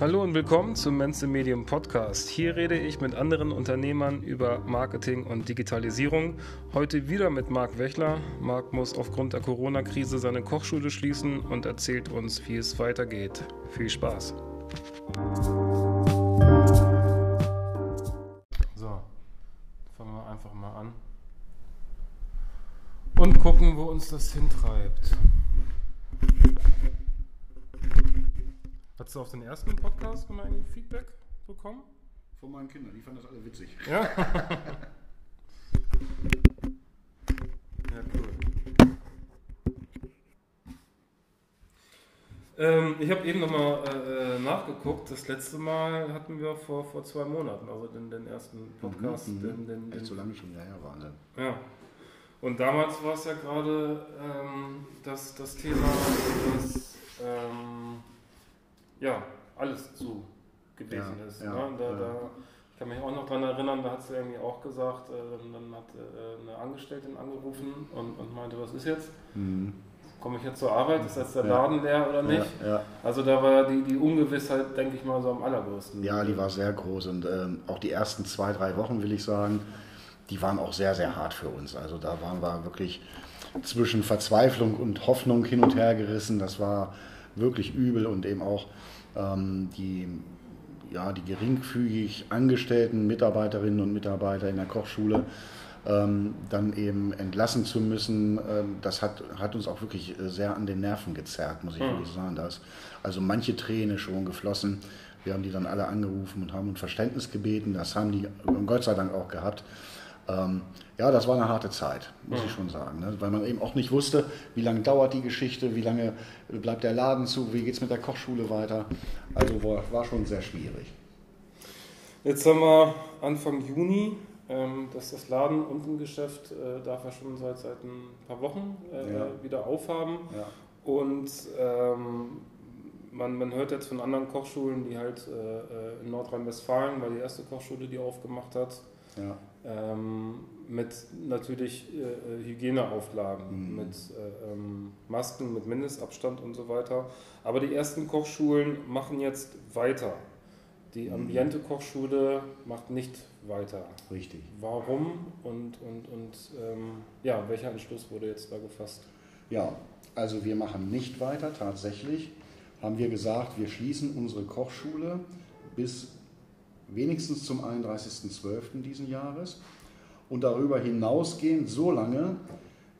Hallo und willkommen zum Men's Medium Podcast. Hier rede ich mit anderen Unternehmern über Marketing und Digitalisierung. Heute wieder mit Marc Wechler. Marc muss aufgrund der Corona-Krise seine Kochschule schließen und erzählt uns, wie es weitergeht. Viel Spaß. So, fangen wir einfach mal an und gucken, wo uns das hintreibt. Hast du auf den ersten Podcast mal ein Feedback bekommen? Von meinen Kindern, die fanden das alle witzig. Ja? ja, cool. Ähm, ich habe eben nochmal äh, äh, nachgeguckt. Das letzte Mal hatten wir vor, vor zwei Monaten, also den, den ersten Podcast. Mhm, den, den, Echt so lange schon her, Wahnsinn. ja. Und damals war es ja gerade ähm, das, das Thema, dass ähm, ja, alles zu gewesen Ja, ist. ja, ne? da, da, ich kann mich auch noch daran erinnern, da hat sie irgendwie auch gesagt, äh, dann, hat äh, eine Angestellte angerufen und, und meinte, was ist jetzt? Mhm. Komme ich jetzt zur Arbeit? Ist jetzt der. Laden leer oder nicht? Also da war die, die Ungewissheit, denke ich mal, so am allergrößten. ja, die war sehr groß und ähm, auch die ersten zwei, drei Wochen, will ich sagen, die waren auch sehr, sehr hart für uns. Also da waren wir wirklich zwischen Verzweiflung und Hoffnung hin und her gerissen. Das war wirklich übel und eben auch ähm, die, ja, die geringfügig angestellten Mitarbeiterinnen und Mitarbeiter in der Kochschule ähm, dann eben entlassen zu müssen, ähm, das hat, hat uns auch wirklich äh, sehr an den Nerven gezerrt, muss ich Mhm. wirklich sagen. Da ist also manche Träne schon geflossen. Wir haben die dann alle angerufen und haben um Verständnis gebeten. Das haben die Gott sei Dank auch gehabt. Ähm, ja, das war eine harte Zeit, muss ich schon sagen. Ne? Weil man eben auch nicht wusste, wie lange dauert die Geschichte, wie lange bleibt der Laden zu, wie geht es mit der Kochschule weiter. Also war, war schon sehr schwierig. Jetzt haben wir Anfang Juni. Ähm, dass das Laden- und ein Geschäft äh, darf er schon seit, seit ein paar Wochen äh, Ja. wieder aufhaben. Ja. Und ähm, man, man hört jetzt von anderen Kochschulen, die halt äh, äh, in Nordrhein-Westfalen, war die erste Kochschule, die aufgemacht hat, Ja. ähm, mit natürlich äh, äh, Hygieneauflagen, Mhm. mit äh, ähm, Masken, mit Mindestabstand und so weiter. Aber die ersten Kochschulen machen jetzt weiter. Die Mhm. Ambiente-Kochschule macht nicht weiter. Richtig. Warum und, und, und ähm, ja, welcher Entschluss wurde jetzt da gefasst? Ja, also wir machen nicht weiter. Tatsächlich haben wir gesagt, wir schließen unsere Kochschule bis wenigstens zum 31.12. diesen Jahres und darüber hinausgehend so lange,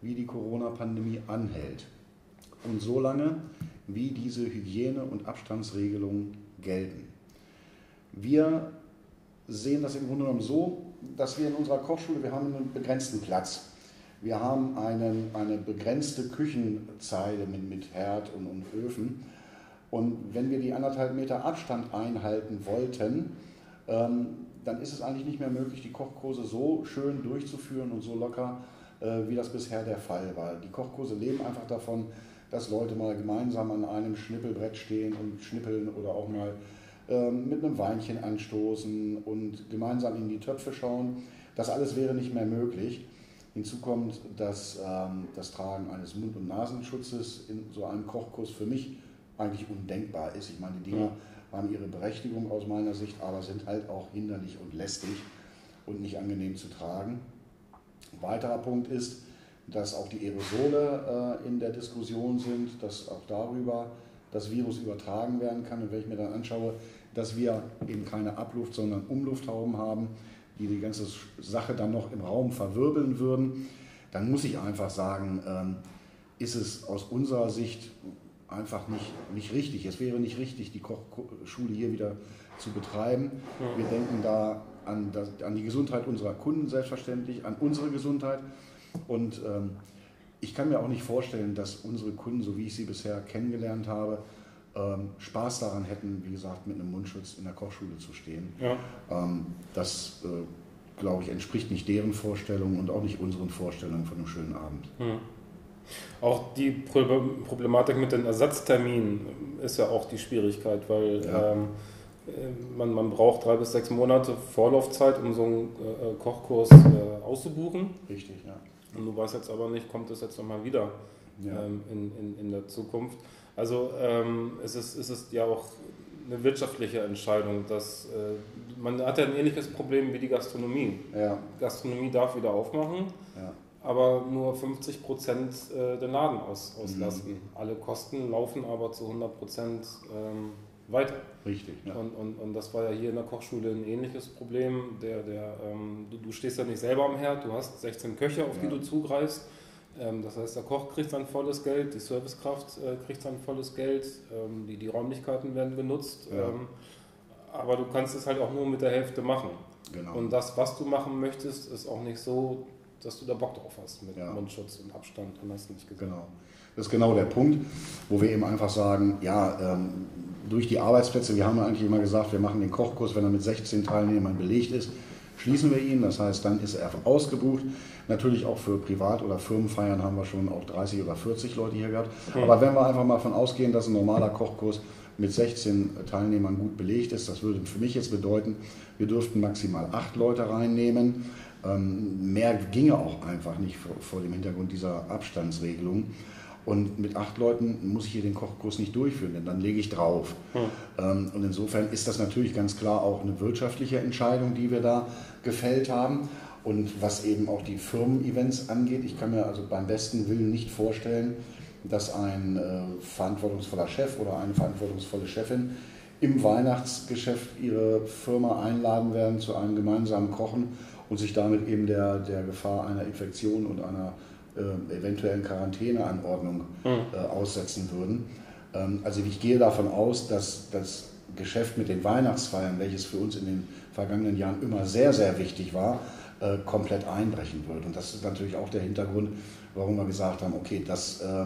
wie die Corona-Pandemie anhält und so lange, wie diese Hygiene- und Abstandsregelungen gelten. Wir sehen das im Grunde genommen so, dass wir in unserer Kochschule, wir haben einen begrenzten Platz. Wir haben einen, eine begrenzte Küchenzeile mit, mit Herd und, und Öfen. Und wenn wir die anderthalb Meter Abstand einhalten wollten, dann ist es eigentlich nicht mehr möglich, die Kochkurse so schön durchzuführen und so locker, äh, wie das bisher der Fall war. Die Kochkurse leben einfach davon, dass Leute mal gemeinsam an einem Schnippelbrett stehen und schnippeln oder auch mal ähm, mit einem Weinchen anstoßen und gemeinsam in die Töpfe schauen. Das alles wäre nicht mehr möglich. Hinzu kommt, dass ähm, das Tragen eines Mund- und Nasenschutzes in so einem Kochkurs für mich eigentlich undenkbar ist. Ich meine, die Dinger haben ihre Berechtigung aus meiner Sicht, aber sind halt auch hinderlich und lästig und nicht angenehm zu tragen. Ein weiterer Punkt ist, dass auch die Aerosole äh, in der Diskussion sind, dass auch darüber das Virus übertragen werden kann. Und wenn ich mir dann anschaue, dass wir eben keine Abluft, sondern Umlufthauben haben, die die ganze Sache dann noch im Raum verwirbeln würden, dann muss ich einfach sagen, ähm, ist es aus unserer Sicht einfach nicht, nicht richtig. Es wäre nicht richtig, die Kochschule hier wieder zu betreiben. Wir denken da an, das, an die Gesundheit unserer Kunden selbstverständlich, an unsere Gesundheit. Und ähm, ich kann mir auch nicht vorstellen, dass unsere Kunden, so wie ich sie bisher kennengelernt habe, ähm, Spaß daran hätten, wie gesagt, mit einem Mundschutz in der Kochschule zu stehen. Ja. Ähm, das, äh, glaube ich, entspricht nicht deren Vorstellungen und auch nicht unseren Vorstellungen von einem schönen Abend. Hm. Auch die Pro- Problematik mit den Ersatzterminen ist ja auch die Schwierigkeit, weil Ja. ähm, äh, man, man braucht drei bis sechs Monate Vorlaufzeit, um so einen äh, Kochkurs äh, auszubuchen. Richtig, ja. Und du weißt jetzt aber nicht, kommt es jetzt nochmal wieder Ja. ähm, in, in, in der Zukunft. Also ähm, es, ist, es ist ja auch eine wirtschaftliche Entscheidung. Dass, äh, man hat ja ein ähnliches Problem wie die Gastronomie. Ja. Gastronomie darf wieder aufmachen. Aber nur 50 Prozent äh, den Laden aus, auslasten. Mhm. Alle Kosten laufen aber zu 100 Prozent ähm, weiter. Richtig. Ja. Und, und, und das war ja hier in der Kochschule ein ähnliches Problem. Der, der, ähm, du, du, stehst ja nicht selber am Herd, du hast 16 Köche, auf ja. die du zugreifst. Ähm, das heißt, der Koch kriegt sein volles Geld, die Servicekraft äh, kriegt sein volles Geld, die, die Räumlichkeiten werden genutzt. Ja. Aber du kannst es halt auch nur mit der Hälfte machen. Genau. Und das, was du machen möchtest, ist auch nicht so, dass du da Bock drauf hast mit ja. Mundschutz und Abstand und hast nicht gesagt. Genau. Das ist genau der Punkt, wo wir eben einfach sagen, ja, ähm, durch die Arbeitsplätze, wir haben ja eigentlich immer gesagt, wir machen den Kochkurs, wenn er mit 16 Teilnehmern belegt ist, schließen wir ihn. Das heißt, dann ist er ausgebucht. Natürlich auch für Privat- oder Firmenfeiern haben wir schon auch 30 oder 40 Leute hier gehabt. Mhm. Aber wenn wir einfach mal von ausgehen, dass ein normaler Kochkurs mit 16 Teilnehmern gut belegt ist, das würde für mich jetzt bedeuten, wir dürften maximal acht Leute reinnehmen. Ähm, mehr ginge auch einfach nicht vor, vor dem Hintergrund dieser Abstandsregelung. Und mit acht Leuten muss ich hier den Kochkurs nicht durchführen, denn dann lege ich drauf. Hm. Und insofern ist das natürlich ganz klar auch eine wirtschaftliche Entscheidung, die wir da gefällt haben. Und was eben auch die Firmen-Events angeht, ich kann mir also beim besten Willen nicht vorstellen, dass ein äh, verantwortungsvoller Chef oder eine verantwortungsvolle Chefin im Weihnachtsgeschäft ihre Firma einladen werden zu einem gemeinsamen Kochen und sich damit eben der, der Gefahr einer Infektion und einer äh, eventuellen Quarantäneanordnung mhm. äh, aussetzen würden. Ähm, also ich gehe davon aus, dass das Geschäft mit den Weihnachtsfeiern, welches für uns in den vergangenen Jahren immer sehr, sehr wichtig war, äh, komplett einbrechen wird. Und das ist natürlich auch der Hintergrund, warum wir gesagt haben, okay, das, äh,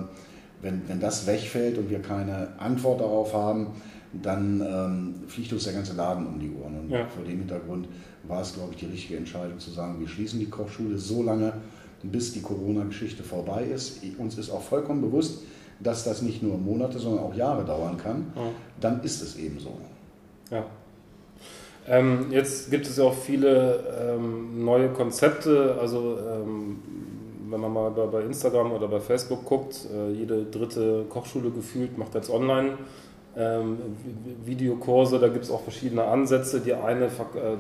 wenn, wenn das wegfällt und wir keine Antwort darauf haben, dann ähm, fliegt uns der ganze Laden um die Ohren. Und ja. vor dem Hintergrund war es, glaube ich, die richtige Entscheidung zu sagen, wir schließen die Kochschule so lange, bis die Corona-Geschichte vorbei ist. Uns ist auch vollkommen bewusst, dass das nicht nur Monate, sondern auch Jahre dauern kann. Ja. Dann ist es eben so. Ja. Ähm, jetzt gibt es ja auch viele ähm, neue Konzepte. Also ähm, wenn man mal bei, bei, Instagram oder bei Facebook guckt, äh, jede dritte Kochschule gefühlt macht jetzt online ähm, Videokurse. Da gibt es auch verschiedene Ansätze. Die eine, äh,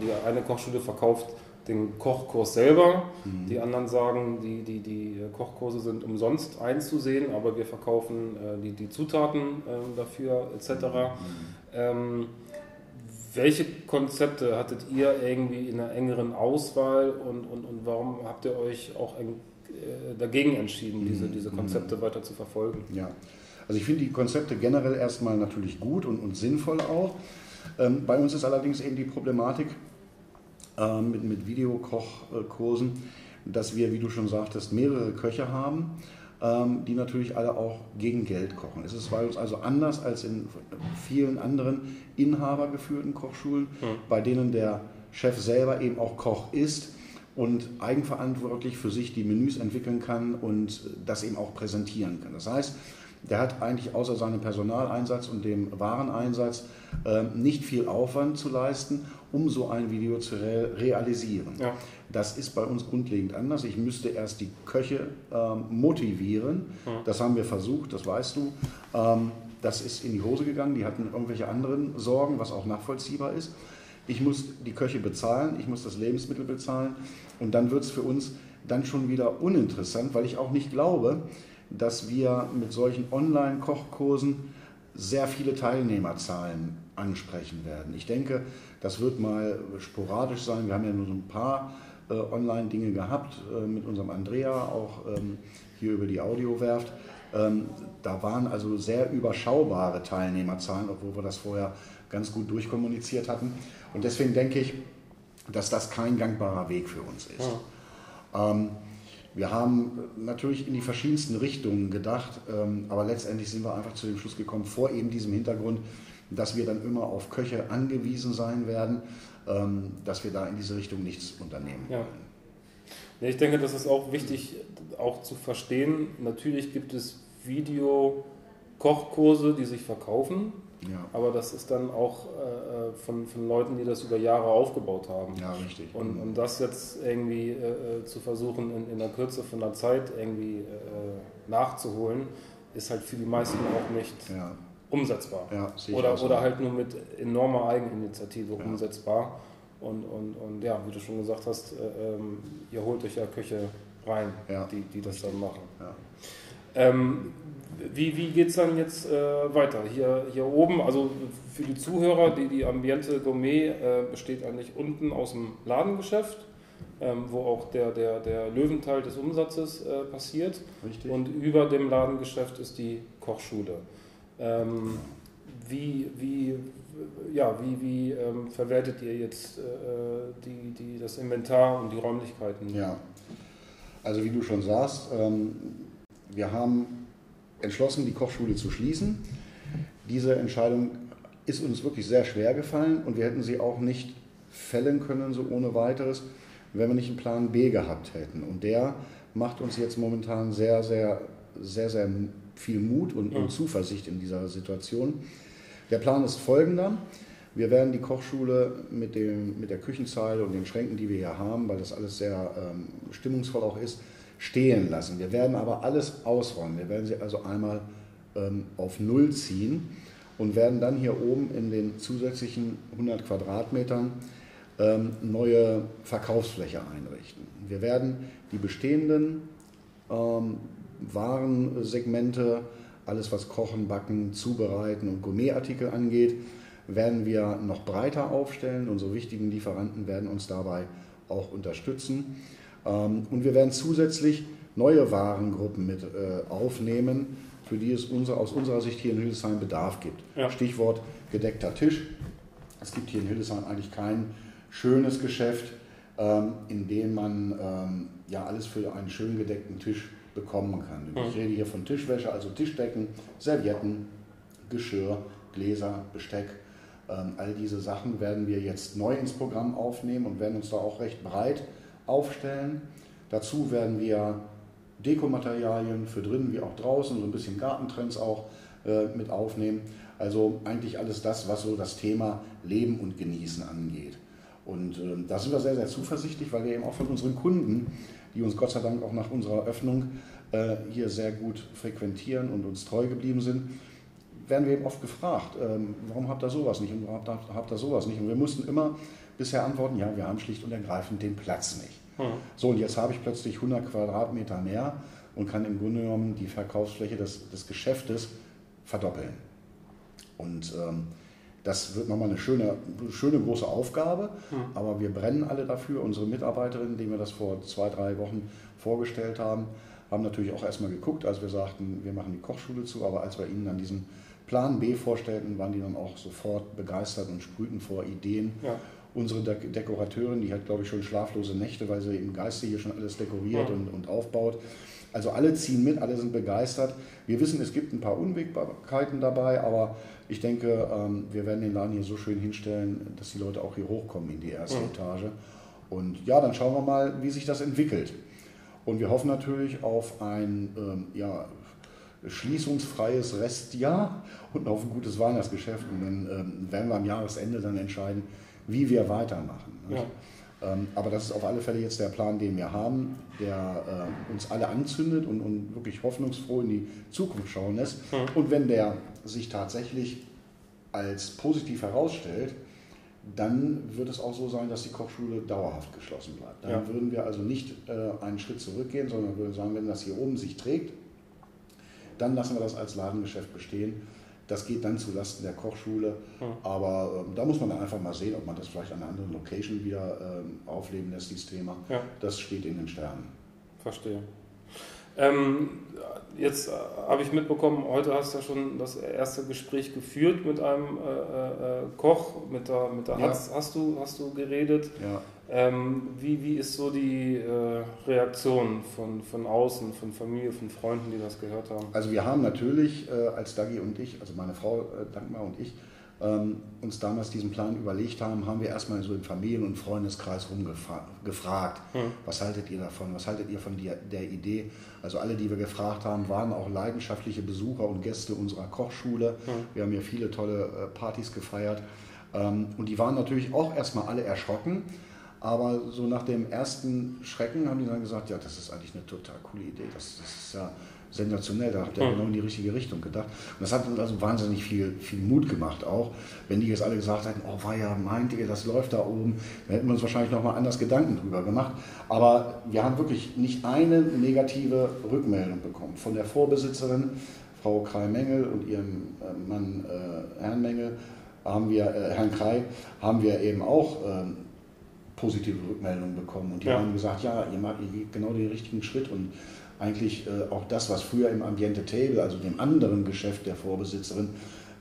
die eine Kochschule verkauft den Kochkurs selber. Mhm. Die anderen sagen, die, die, die Kochkurse sind umsonst einzusehen, aber wir verkaufen äh, die, die Zutaten äh, dafür etc. Mhm. Ähm, welche Konzepte hattet ihr irgendwie in einer engeren Auswahl und, und, und warum habt ihr euch auch äh, dagegen entschieden, diese, diese mhm. Konzepte weiter zu verfolgen? Ja, also ich finde die Konzepte generell erstmal natürlich gut und, und sinnvoll auch. Ähm, bei uns ist allerdings eben die Problematik, äh, mit, mit Videokochkursen, dass wir, wie du schon sagtest, mehrere Köche haben, ähm, die natürlich alle auch gegen Geld kochen. Es ist bei uns also anders als in vielen anderen inhabergeführten Kochschulen, mhm. bei denen der Chef selber eben auch Koch ist und eigenverantwortlich für sich die Menüs entwickeln kann und das eben auch präsentieren kann. Das heißt, der hat eigentlich außer seinem Personaleinsatz und dem Wareneinsatz äh, nicht viel Aufwand zu leisten, um so ein Video zu re realisieren. Ja. Das ist bei uns grundlegend anders. Ich müsste erst die Köche ähm, motivieren. Das haben wir versucht, das weißt du. Ähm, das ist in die Hose gegangen. Die hatten irgendwelche anderen Sorgen, was auch nachvollziehbar ist. Ich muss die Köche bezahlen, ich muss das Lebensmittel bezahlen und dann wird es für uns dann schon wieder uninteressant, weil ich auch nicht glaube, dass wir mit solchen Online-Kochkursen sehr viele Teilnehmerzahlen ansprechen werden. Ich denke, das wird mal sporadisch sein. Wir haben ja nur so ein paar äh, Online-Dinge gehabt äh, mit unserem Andrea, auch ähm, hier über die Audiowerft. Ähm, da waren also sehr überschaubare Teilnehmerzahlen, obwohl wir das vorher ganz gut durchkommuniziert hatten. Und deswegen denke ich, dass das kein gangbarer Weg für uns ist. Ja. Ähm, wir haben natürlich in die verschiedensten Richtungen gedacht, ähm, aber letztendlich sind wir einfach zu dem Schluss gekommen, vor eben diesem Hintergrund, dass wir dann immer auf Köche angewiesen sein werden, ähm, dass wir da in diese Richtung nichts unternehmen ja. Ja, ich denke, das ist auch wichtig, auch zu verstehen. Natürlich gibt es Video-Kochkurse, die sich verkaufen. Ja. Aber das ist dann auch äh, von, von Leuten, die das über Jahre aufgebaut haben. Ja, richtig. Und, und das jetzt irgendwie äh, äh, zu versuchen, in, in der Kürze von der Zeit irgendwie äh, nachzuholen, ist halt für die meisten auch nicht ja. umsetzbar. Ja, oder, oder halt nur mit enormer Eigeninitiative ja. umsetzbar. Und, und, und ja, wie du schon gesagt hast, äh, ähm, ihr holt euch ja Köche rein, die, die das dann machen. Ähm, wie wie geht es dann jetzt äh, weiter? Hier, hier oben, also für die Zuhörer, die, die Ambiente Gourmet äh, besteht eigentlich unten aus dem Ladengeschäft, ähm, wo auch der, der, der Löwenteil des Umsatzes äh, passiert. Richtig. Und über dem Ladengeschäft ist die Kochschule. Ähm, wie, wie, ja, wie, wie ähm, verwertet ihr jetzt äh, die, die, das Inventar und die Räumlichkeiten? Ja, also wie du schon sagst, ähm, wir haben entschlossen, die Kochschule zu schließen. Diese Entscheidung ist uns wirklich sehr schwer gefallen und wir hätten sie auch nicht fällen können, so ohne weiteres, wenn wir nicht einen Plan B gehabt hätten. Und der macht uns jetzt momentan sehr, sehr, sehr, sehr viel Mut und, und Zuversicht in dieser Situation. Der Plan ist folgender. Wir werden die Kochschule mit, dem, mit der Küchenzeile und den Schränken, die wir hier haben, weil das alles sehr ähm, stimmungsvoll auch ist, stehen lassen. Wir werden aber alles ausräumen. Wir werden sie also einmal ähm, auf Null ziehen und werden dann hier oben in den zusätzlichen 100 Quadratmetern ähm, neue Verkaufsfläche einrichten. Wir werden die bestehenden ähm, Warensegmente, alles was Kochen, Backen, Zubereiten und Gourmetartikel angeht, werden wir noch breiter aufstellen. Unsere wichtigen Lieferanten werden uns dabei auch unterstützen. Ähm, und wir werden zusätzlich neue Warengruppen mit äh, aufnehmen, für die es unser, aus unserer Sicht hier in Hildesheim Bedarf gibt. Ja. Stichwort gedeckter Tisch. Es gibt hier in Hildesheim eigentlich kein schönes Geschäft, ähm, in dem man ähm, ja alles für einen schön gedeckten Tisch bekommen kann. Ich rede hier von Tischwäsche, also Tischdecken, Servietten, Geschirr, Gläser, Besteck. all diese Sachen werden wir jetzt neu ins Programm aufnehmen und werden uns da auch recht breit aufstellen. Dazu werden wir Dekomaterialien für drinnen wie auch draußen, so ein bisschen Gartentrends auch äh, mit aufnehmen. Also eigentlich alles das, was so das Thema Leben und Genießen angeht. Und äh, da sind wir sehr, sehr zuversichtlich, weil wir eben auch von unseren Kunden, die uns Gott sei Dank auch nach unserer Öffnung äh, hier sehr gut frequentieren und uns treu geblieben sind, werden wir eben oft gefragt, ähm, warum habt ihr sowas nicht und warum habt ihr sowas nicht? Und wir mussten immer bisher antworten, ja, wir haben schlicht und ergreifend den Platz nicht. Mhm. So, und jetzt habe ich plötzlich 100 Quadratmeter mehr und kann im Grunde genommen die Verkaufsfläche des, des Geschäftes verdoppeln. Und ähm, das wird nochmal eine schöne, schöne große Aufgabe, mhm. aber wir brennen alle dafür. Unsere Mitarbeiterinnen, denen wir das vor zwei, drei Wochen vorgestellt haben, haben natürlich auch erstmal geguckt, als wir sagten, wir machen die Kochschule zu, aber als wir ihnen dann diesen Plan B vorstellten, waren die dann auch sofort begeistert und sprühten vor Ideen. Ja unsere De Dekorateurin, die hat, glaube ich, schon schlaflose Nächte, weil sie im Geiste hier schon alles dekoriert ja. und, und aufbaut. Also alle ziehen mit, alle sind begeistert. Wir wissen, es gibt ein paar Unwägbarkeiten dabei, aber ich denke, ähm, wir werden den Laden hier so schön hinstellen, dass die Leute auch hier hochkommen in die erste ja. Etage. Und ja, dann schauen wir mal, wie sich das entwickelt. Und wir hoffen natürlich auf ein ähm, ja, schließungsfreies Restjahr und auf ein gutes Weihnachtsgeschäft. Und dann ähm, werden wir am Jahresende dann entscheiden, wie wir weitermachen. Ja. Ähm, aber das ist auf alle Fälle jetzt der Plan, den wir haben, der äh, uns alle anzündet und, und, wirklich hoffnungsfroh in die Zukunft schauen lässt. Mhm. Und wenn der sich tatsächlich als positiv herausstellt, dann wird es auch so sein, dass die Kochschule dauerhaft geschlossen bleibt. Dann ja. würden wir also nicht äh, einen Schritt zurückgehen, sondern würden sagen, wenn das hier oben sich trägt, dann lassen wir das als Ladengeschäft bestehen das geht dann zulasten der Kochschule. Mhm. Aber ähm, da muss man dann einfach mal sehen, ob man das vielleicht an einer anderen Location wieder ähm, aufleben lässt, dieses Thema. Ja. Das steht in den Sternen. Verstehe. Ähm, jetzt äh, habe ich mitbekommen, heute hast du ja schon das erste Gespräch geführt mit einem äh, äh, Koch, mit der, mit der ja. Hatz hast du, hast du geredet. Ja. Ähm, wie, wie ist so die äh, Reaktion von, von außen, von Familie, von Freunden, die das gehört haben? Also wir haben natürlich äh, als Dagi und ich, also meine Frau äh, Dankmar und ich, ähm, uns damals diesen Plan überlegt haben, haben wir erstmal so im Familien- und Freundeskreis rumgefragt, hm. was haltet ihr davon, was haltet ihr von der, der Idee? Also alle, die wir gefragt haben, waren auch leidenschaftliche Besucher und Gäste unserer Kochschule. Hm. Wir haben hier viele tolle äh, Partys gefeiert ähm, und die waren natürlich auch erstmal alle erschrocken aber so nach dem ersten Schrecken haben die dann gesagt, ja, das ist eigentlich eine total coole Idee. Das, das ist ja sensationell, da habt ihr mhm. genau in die richtige Richtung gedacht. Und das hat uns also wahnsinnig viel, viel Mut gemacht auch. Wenn die jetzt alle gesagt hätten, oh war ja, meint ihr, das läuft da oben, dann hätten wir uns wahrscheinlich nochmal anders Gedanken drüber gemacht. Aber wir haben wirklich nicht eine negative Rückmeldung bekommen. Von der Vorbesitzerin, Frau Krei-Mengel und ihrem äh, Mann äh, Herrn Mengel, haben wir, äh, Herrn Krei, haben wir eben auch ähm, positive Rückmeldungen bekommen. Und die ja. haben gesagt, ja, ihr macht genau den richtigen Schritt und eigentlich äh, auch das, was früher im Ambiente Table, also dem anderen Geschäft der Vorbesitzerin,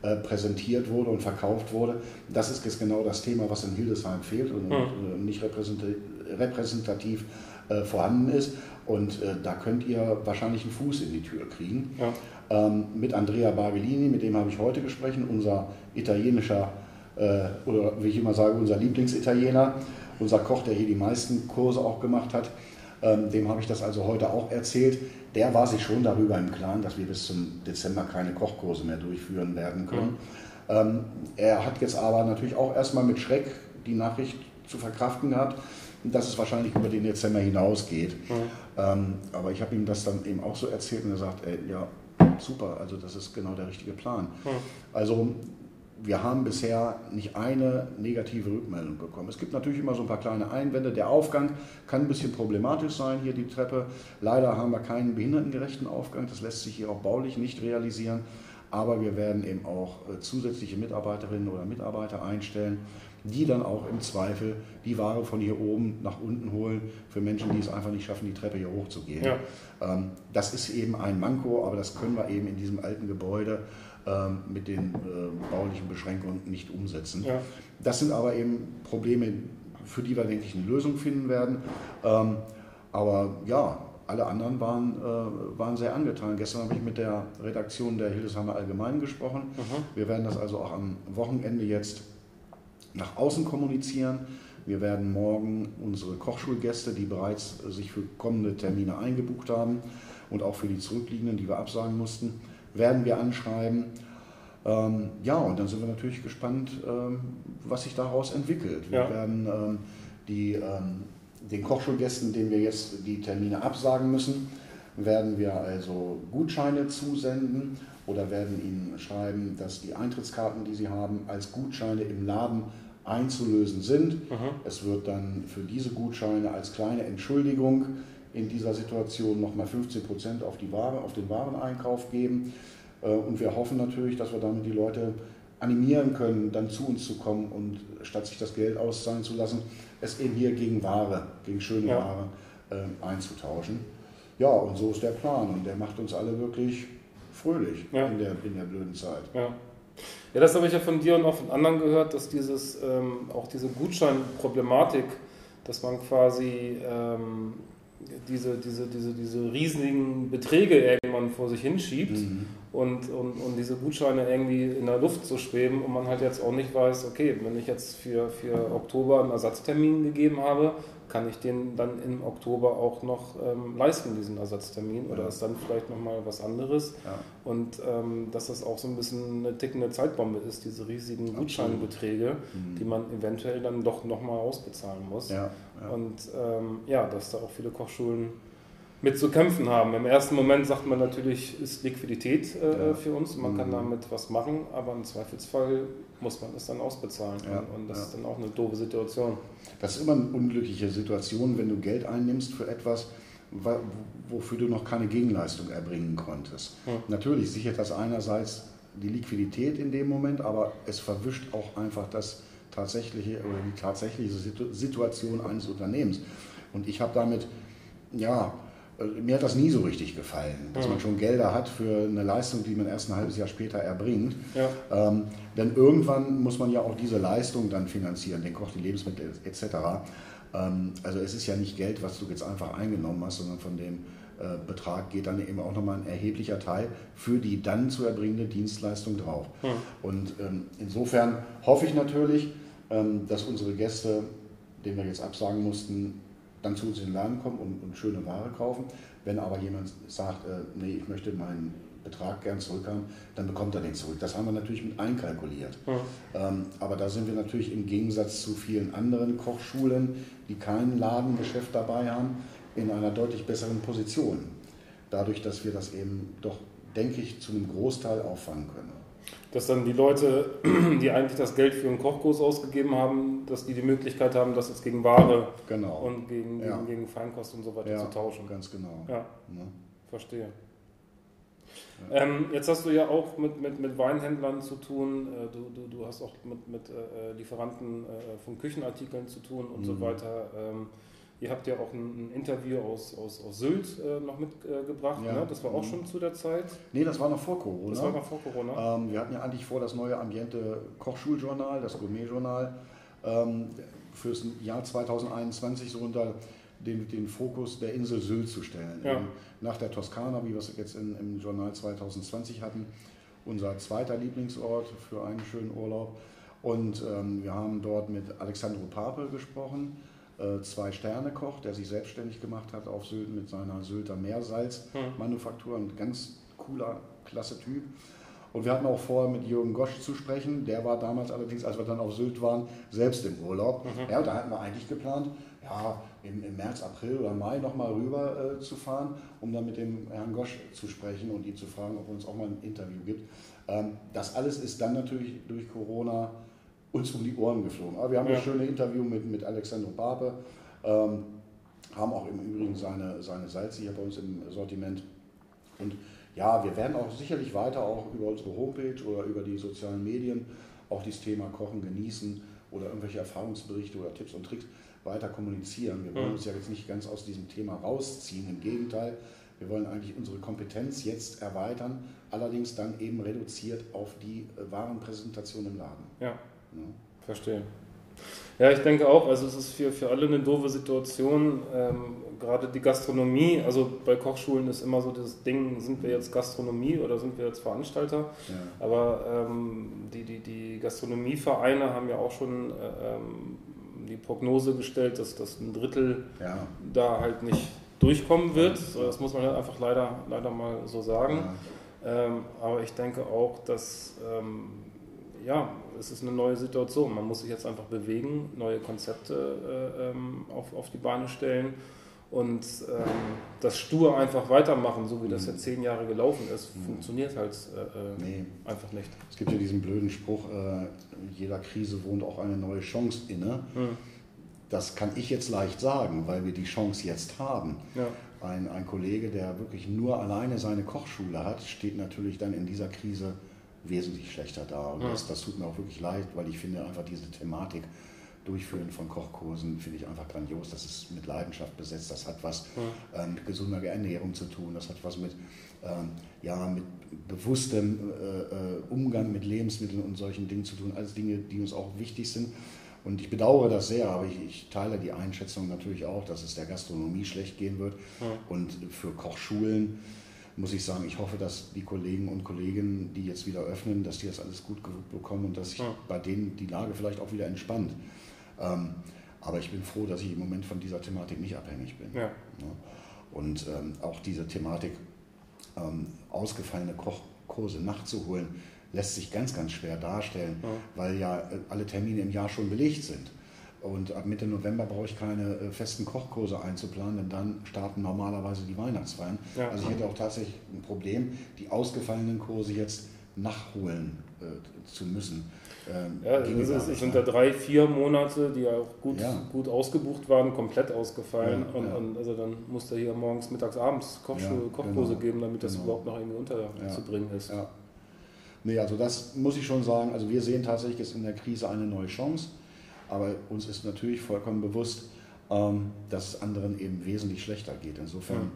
äh, präsentiert wurde und verkauft wurde, das ist jetzt genau das Thema, was in Hildesheim fehlt und, mhm. und äh, nicht repräsentativ, repräsentativ äh, vorhanden ist. Und äh, da könnt ihr wahrscheinlich einen Fuß in die Tür kriegen. Ja. Ähm, mit Andrea Bargellini, mit dem habe ich heute gesprochen, unser italienischer, oder wie ich immer sage, unser Lieblingsitaliener, unser Koch, der hier die meisten Kurse auch gemacht hat. Ähm, dem habe ich das also heute auch erzählt. Der war sich schon darüber im Klaren, dass wir bis zum Dezember keine Kochkurse mehr durchführen werden können. Mhm. Ähm, er hat jetzt aber natürlich auch erstmal mit Schreck die Nachricht zu verkraften gehabt, dass es wahrscheinlich über den Dezember hinausgeht. Mhm. Ähm, aber ich habe ihm das dann eben auch so erzählt und er sagt, ey, ja, super, also das ist genau der richtige Plan. Mhm. Also wir haben bisher nicht eine negative Rückmeldung bekommen. Es gibt natürlich immer so ein paar kleine Einwände. Der Aufgang kann ein bisschen problematisch sein, hier die Treppe. Leider haben wir keinen behindertengerechten Aufgang. Das lässt sich hier auch baulich nicht realisieren. Aber wir werden eben auch äh, zusätzliche Mitarbeiterinnen oder Mitarbeiter einstellen, die dann auch im Zweifel die Ware von hier oben nach unten holen für Menschen, die es einfach nicht schaffen, die Treppe hier hochzugehen. Ja. Ähm, das ist eben ein Manko, aber das können wir eben in diesem alten Gebäude mit den äh, baulichen Beschränkungen nicht umsetzen. Ja. Das sind aber eben Probleme, für die wir, denke ich, eine Lösung finden werden. Ähm, aber ja, alle anderen waren, äh, waren sehr angetan. Gestern habe ich mit der Redaktion der Hildesheimer Allgemeinen gesprochen. Mhm. Wir werden das also auch am Wochenende jetzt nach außen kommunizieren. Wir werden morgen unsere Kochschulgäste, die bereits sich für kommende Termine eingebucht haben und auch für die zurückliegenden, die wir absagen mussten, werden wir anschreiben. Ähm, ja, und dann sind wir natürlich gespannt, ähm, was sich daraus entwickelt. Wir ja. werden ähm, die, ähm, den Kochschulgästen, denen wir jetzt die Termine absagen müssen, werden wir also Gutscheine zusenden oder werden ihnen schreiben, dass die Eintrittskarten, die sie haben, als Gutscheine im Laden einzulösen sind. Mhm. Es wird dann für diese Gutscheine als kleine Entschuldigung in dieser Situation nochmal 15 Prozent auf, die Ware, auf den Wareneinkauf geben. Äh, und wir hoffen natürlich, dass wir damit die Leute animieren können, dann zu uns zu kommen und statt sich das Geld auszahlen zu lassen, es eben hier gegen Ware, gegen schöne ja. Ware äh, einzutauschen. Ja, und so ist der Plan und der macht uns alle wirklich fröhlich ja. in, der, in der blöden Zeit. Ja. ja, das habe ich ja von dir und auch von anderen gehört, dass dieses, ähm, auch diese Gutscheinproblematik, dass man quasi ähm, diese, diese, diese, diese riesigen Beträge irgendwann vor sich hinschiebt mhm. und, und, und diese Gutscheine irgendwie in der Luft zu schweben und man halt jetzt auch nicht weiß, okay, wenn ich jetzt für, für Oktober einen Ersatztermin gegeben habe, kann ich den dann im Oktober auch noch ähm, leisten, diesen Ersatztermin, oder ja. ist dann vielleicht nochmal was anderes? Ja. Und ähm, dass das auch so ein bisschen eine tickende Zeitbombe ist, diese riesigen Absolut. Gutscheinbeträge, mhm. die man eventuell dann doch nochmal ausbezahlen muss. Ja. Und ähm, ja, dass da auch viele Kochschulen mit zu kämpfen haben. Im ersten Moment sagt man natürlich, ist Liquidität äh, ja. für uns, man mhm. kann damit was machen, aber im Zweifelsfall muss man es dann ausbezahlen. Ja. Und, das ja. ist dann auch eine doofe Situation. Das ist immer eine unglückliche Situation, wenn du Geld einnimmst für etwas, wofür du noch keine Gegenleistung erbringen konntest. Natürlich sichert das einerseits die Liquidität in dem Moment, aber es verwischt auch einfach das tatsächliche oder die tatsächliche Situation eines Unternehmens. Und ich habe damit, ja, mir hat das nie so richtig gefallen, dass man schon Gelder hat für eine Leistung, die man erst ein halbes Jahr später erbringt. Ja. Ähm, denn irgendwann muss man ja auch diese Leistung dann finanzieren, den Koch, die Lebensmittel etc. Ähm, also es ist ja nicht Geld, was du jetzt einfach eingenommen hast, sondern von dem äh, Betrag geht dann eben auch nochmal ein erheblicher Teil für die dann zu erbringende Dienstleistung drauf. Mhm. Und ähm, insofern hoffe ich natürlich, ähm, dass unsere Gäste, denen wir jetzt absagen mussten, dann zu uns in den Laden kommen und, und schöne Ware kaufen. Wenn aber jemand sagt, äh, nee, ich möchte meinen Betrag gern zurückhaben, dann bekommt er den zurück. Das haben wir natürlich mit einkalkuliert. Mhm. Ähm, aber da sind wir natürlich im Gegensatz zu vielen anderen Kochschulen, die kein Ladengeschäft dabei haben, in einer deutlich besseren Position. dadurch, dass wir das eben doch, denke ich, zu einem Großteil auffangen können. Dass dann die Leute, die eigentlich das Geld für einen Kochkurs ausgegeben haben, dass die die Möglichkeit haben, das jetzt gegen Ware genau. und gegen, ja. gegen, gegen, Feinkost und so weiter ja, zu tauschen. Ganz genau. Ja, ne? verstehe. Ähm, jetzt hast du ja auch mit, mit, mit Weinhändlern zu tun, äh, du, du, du hast auch mit, mit äh, Lieferanten äh, von Küchenartikeln zu tun und mhm. so weiter. Ähm, ihr habt ja auch ein, ein Interview aus, aus, aus Sylt äh, noch mitgebracht, ja. ne? das war auch mhm. schon zu der Zeit? Nee, das war noch vor Corona. Das war noch vor Corona. Ähm, wir hatten ja eigentlich vor, das neue Ambiente Kochschuljournal, das Gourmetjournal, ähm, fürs Jahr 2021 so unter den, den Fokus der Insel Sylt zu stellen. Ja. nach der Toskana, wie wir es jetzt in, im Journal 2020 hatten, unser zweiter Lieblingsort für einen schönen Urlaub. Und ähm, wir haben dort mit Alexandro Pape gesprochen, äh, Zwei-Sterne-Koch, der sich selbstständig gemacht hat auf Sylt mit seiner Sylter Meersalzmanufaktur. Ein ganz cooler, klasse Typ. Und wir hatten auch vor, mit Jürgen Gosch zu sprechen. Der war damals allerdings, als wir dann auf Sylt waren, selbst im Urlaub. Mhm. Ja, da hatten wir eigentlich geplant, ja, im, im März, April oder Mai nochmal rüber äh, zu fahren, um dann mit dem Herrn Gosch zu sprechen und ihn zu fragen, ob er uns auch mal ein Interview gibt. Ähm, das alles ist dann natürlich durch Corona uns um die Ohren geflogen. Aber wir haben ja. ein schönes Interview mit, mit Alexandro Pape, ähm, haben auch im Übrigen seine, seine Salze hier bei uns im Sortiment. Und ja, wir werden auch sicherlich weiter auch über unsere Homepage oder über die sozialen Medien auch dieses Thema Kochen genießen oder irgendwelche Erfahrungsberichte oder Tipps und Tricks weiter kommunizieren. Wir wollen mhm. uns ja jetzt nicht ganz aus diesem Thema rausziehen. Im Gegenteil, wir wollen eigentlich unsere Kompetenz jetzt erweitern, allerdings dann eben reduziert auf die äh, Warenpräsentation im Laden. Ja, ja. verstehe. Ja, ich denke auch, also es ist für, für alle eine doofe Situation, ähm, gerade die Gastronomie, also bei Kochschulen ist immer so das Ding, sind wir jetzt Gastronomie oder sind wir jetzt Veranstalter? Ja. Aber ähm, die, die, die Gastronomievereine haben ja auch schon äh, ähm, die Prognose gestellt, dass, dass ein Drittel ja. da halt nicht durchkommen wird. Das muss man halt einfach leider, leider mal so sagen. Ja. Ähm, aber ich denke auch, dass ähm, ja, es ist eine neue Situation. Man muss sich jetzt einfach bewegen, neue Konzepte äh, ähm, auf, auf die Beine stellen und ähm, das stur einfach weitermachen, so wie das jetzt zehn Jahre gelaufen ist, mhm. funktioniert halt äh, äh, nee. einfach nicht. Es gibt ja diesen blöden Spruch, äh, jeder Krise wohnt auch eine neue Chance inne. Mhm. Das kann ich jetzt leicht sagen, weil wir die Chance jetzt haben. Ja. Ein, ein Kollege, der wirklich nur alleine seine Kochschule hat, steht natürlich dann in dieser Krise wesentlich schlechter da. Und ja. das, das tut mir auch wirklich leid, weil ich finde einfach diese Thematik Durchführen von Kochkursen finde ich einfach grandios. Das ist mit Leidenschaft besetzt. Das hat was ja. ähm, mit gesunder Ernährung zu tun. Das hat was mit, ähm, ja, mit bewusstem äh, äh, Umgang mit Lebensmitteln und solchen Dingen zu tun. Alles Dinge, die uns auch wichtig sind. Und ich bedauere das sehr, aber ich, ich teile die Einschätzung natürlich auch, dass es der Gastronomie schlecht gehen wird. Ja. Und für Kochschulen muss ich sagen, ich hoffe, dass die Kollegen und Kolleginnen, die jetzt wieder öffnen, dass die das alles gut bekommen und dass sich ja. bei denen die Lage vielleicht auch wieder entspannt. Ähm, aber ich bin froh, dass ich im Moment von dieser Thematik nicht abhängig bin. Ja. Und ähm, auch diese Thematik, ähm, ausgefallene Kochkurse nachzuholen, lässt sich ganz, ganz schwer darstellen, ja. weil ja äh, alle Termine im Jahr schon belegt sind. Und ab Mitte November brauche ich keine äh, festen Kochkurse einzuplanen, denn dann starten normalerweise die Weihnachtsfeiern. Ja. Also ich hätte auch tatsächlich ein Problem, die ausgefallenen Kurse jetzt nachholen äh, zu müssen. Ähm, ja, es, es sind da drei, vier Monate, die auch gut, ja. gut ausgebucht waren, komplett ausgefallen. Ja, und, ja. und, also dann musste hier morgens, mittags, abends Kochschule, Kochkurse genau, geben, damit das genau. überhaupt noch irgendwie unterzubringen ist. Ja. Nee, also das muss ich schon sagen. Also wir sehen tatsächlich jetzt in der Krise eine neue Chance. Aber uns ist natürlich vollkommen bewusst, ähm, dass es anderen eben wesentlich schlechter geht. Insofern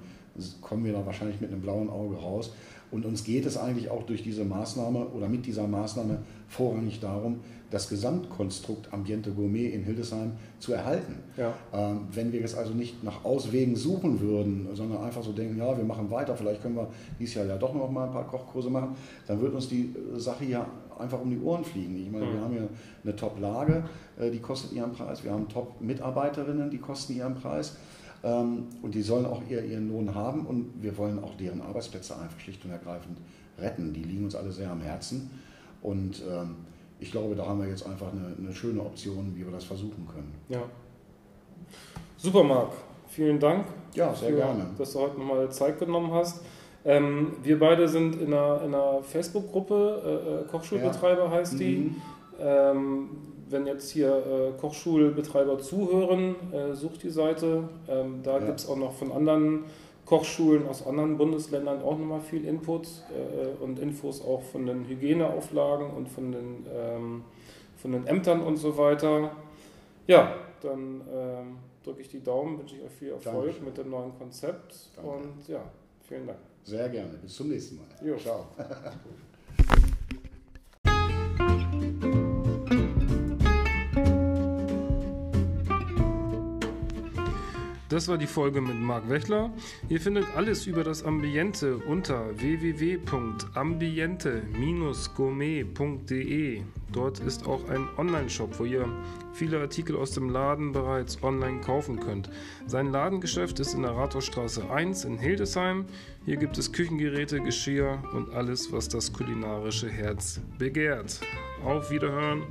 kommen wir da wahrscheinlich mit einem blauen Auge raus. Und uns geht es eigentlich auch durch diese Maßnahme oder mit dieser Maßnahme vorrangig darum, das Gesamtkonstrukt Ambiente Gourmet in Hildesheim zu erhalten. Ja. Ähm, wenn wir jetzt also nicht nach Auswegen suchen würden, sondern einfach so denken, ja, wir machen weiter, vielleicht können wir dieses Jahr ja doch noch mal ein paar Kochkurse machen, dann wird uns die Sache hier einfach um die Ohren fliegen. Ich meine, mhm. wir haben hier eine Top-Lage, äh, die kostet ihren Preis, wir haben Top-Mitarbeiterinnen, die kosten ihren Preis. Ähm, und die sollen auch ihren Lohn haben und wir wollen auch deren Arbeitsplätze einfach schlicht und ergreifend retten. Die liegen uns alle sehr am Herzen und ähm, ich glaube, da haben wir jetzt einfach eine, eine schöne Option, wie wir das versuchen können. Ja. Super, Marc. vielen Dank. Ja, sehr für, gerne. Dass du heute nochmal Zeit genommen hast. Ähm, wir beide sind in einer, in einer Facebook-Gruppe, äh, äh Kochschulbetreiber ja. heißt die. Mhm. Ähm, wenn jetzt hier äh, Kochschulbetreiber zuhören, äh, sucht die Seite. Ähm, da ja. gibt es auch noch von anderen Kochschulen aus anderen Bundesländern auch nochmal viel Input äh, und Infos auch von den Hygieneauflagen und von den, ähm, von den Ämtern und so weiter. Ja, dann ähm, drücke ich die Daumen, wünsche ich euch viel Erfolg Dankeschön. mit dem neuen Konzept Danke. und ja, vielen Dank. Sehr gerne. Bis zum nächsten Mal. Jo. Ciao. Das war die Folge mit Marc Wechler. Ihr findet alles über das Ambiente unter www.ambiente-gourmet.de. Dort ist auch ein Online-Shop, wo ihr viele Artikel aus dem Laden bereits online kaufen könnt. Sein Ladengeschäft ist in der Rathausstraße 1 in Hildesheim. Hier gibt es Küchengeräte, Geschirr und alles, was das kulinarische Herz begehrt. Auf Wiederhören!